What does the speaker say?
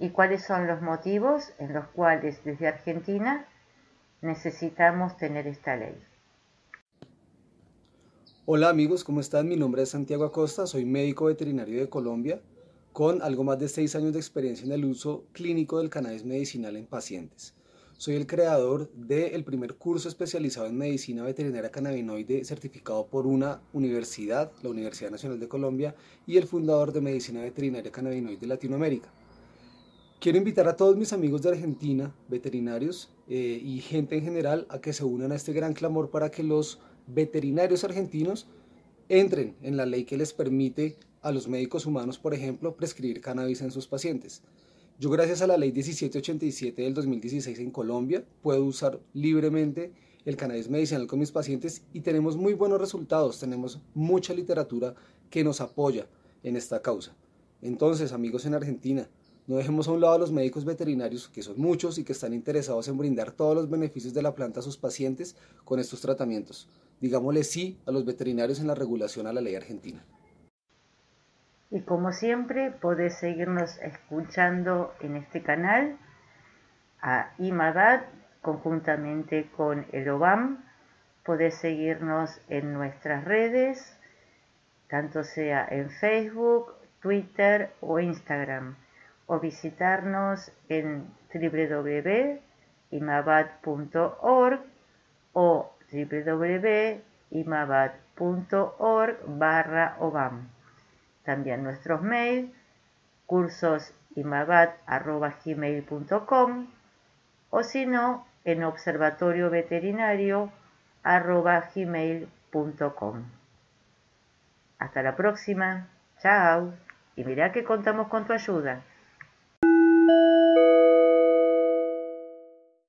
y cuáles son los motivos en los cuales desde Argentina necesitamos tener esta ley. Hola amigos, ¿cómo están? Mi nombre es Santiago Acosta, soy médico veterinario de Colombia con algo más de seis años de experiencia en el uso clínico del cannabis medicinal en pacientes. Soy el creador del primer curso especializado en medicina veterinaria cannabinoide certificado por una universidad, la Universidad Nacional de Colombia, y el fundador de medicina veterinaria cannabinoide de Latinoamérica. Quiero invitar a todos mis amigos de Argentina, veterinarios eh, y gente en general, a que se unan a este gran clamor para que los veterinarios argentinos entren en la ley que les permite a los médicos humanos, por ejemplo, prescribir cannabis en sus pacientes. Yo gracias a la ley 1787 del 2016 en Colombia puedo usar libremente el cannabis medicinal con mis pacientes y tenemos muy buenos resultados, tenemos mucha literatura que nos apoya en esta causa. Entonces, amigos en Argentina, no dejemos a un lado a los médicos veterinarios, que son muchos y que están interesados en brindar todos los beneficios de la planta a sus pacientes con estos tratamientos. Digámosle sí a los veterinarios en la regulación a la ley argentina. Y como siempre, podés seguirnos escuchando en este canal a IMADAD conjuntamente con el OBAM. Podés seguirnos en nuestras redes, tanto sea en Facebook, Twitter o Instagram o visitarnos en www.imabad.org o www.imabad.org barra obam. También nuestros mails cursosimabat.gmail.com o si no en observatorioveterinario.gmail.com. Hasta la próxima. Chao. Y mira que contamos con tu ayuda.